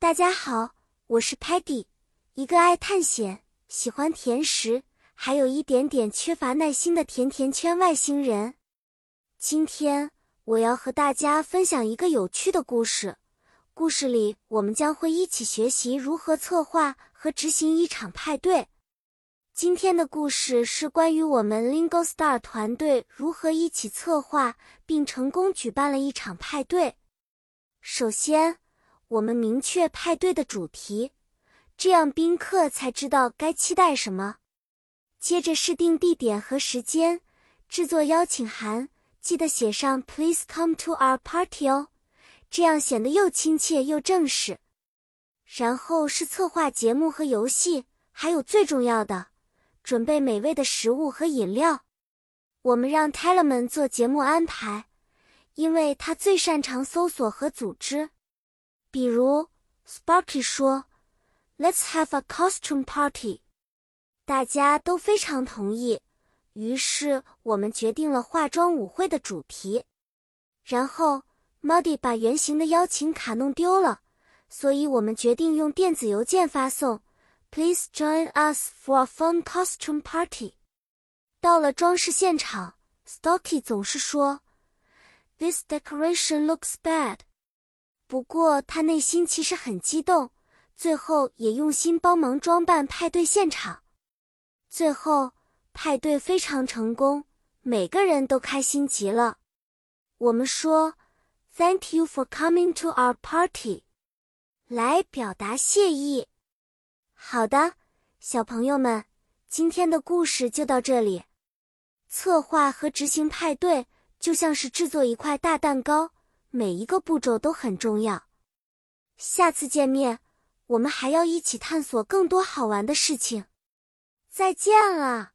大家好，我是 Patty，一个爱探险、喜欢甜食，还有一点点缺乏耐心的甜甜圈外星人。今天我要和大家分享一个有趣的故事。故事里，我们将会一起学习如何策划和执行一场派对。今天的故事是关于我们 Lingo Star 团队如何一起策划并成功举办了一场派对。首先，我们明确派对的主题，这样宾客才知道该期待什么。接着是定地点和时间，制作邀请函，记得写上 “Please come to our party” 哦，这样显得又亲切又正式。然后是策划节目和游戏，还有最重要的，准备美味的食物和饮料。我们让 t e l e m a n 做节目安排，因为他最擅长搜索和组织。比如，Sparky 说：“Let's have a costume party。”大家都非常同意，于是我们决定了化妆舞会的主题。然后，Muddy 把圆形的邀请卡弄丢了，所以我们决定用电子邮件发送：“Please join us for a fun costume party。”到了装饰现场，Stocky 总是说：“This decoration looks bad。”不过他内心其实很激动，最后也用心帮忙装扮派对现场。最后派对非常成功，每个人都开心极了。我们说：“Thank you for coming to our party。”来表达谢意。好的，小朋友们，今天的故事就到这里。策划和执行派对就像是制作一块大蛋糕。每一个步骤都很重要。下次见面，我们还要一起探索更多好玩的事情。再见了。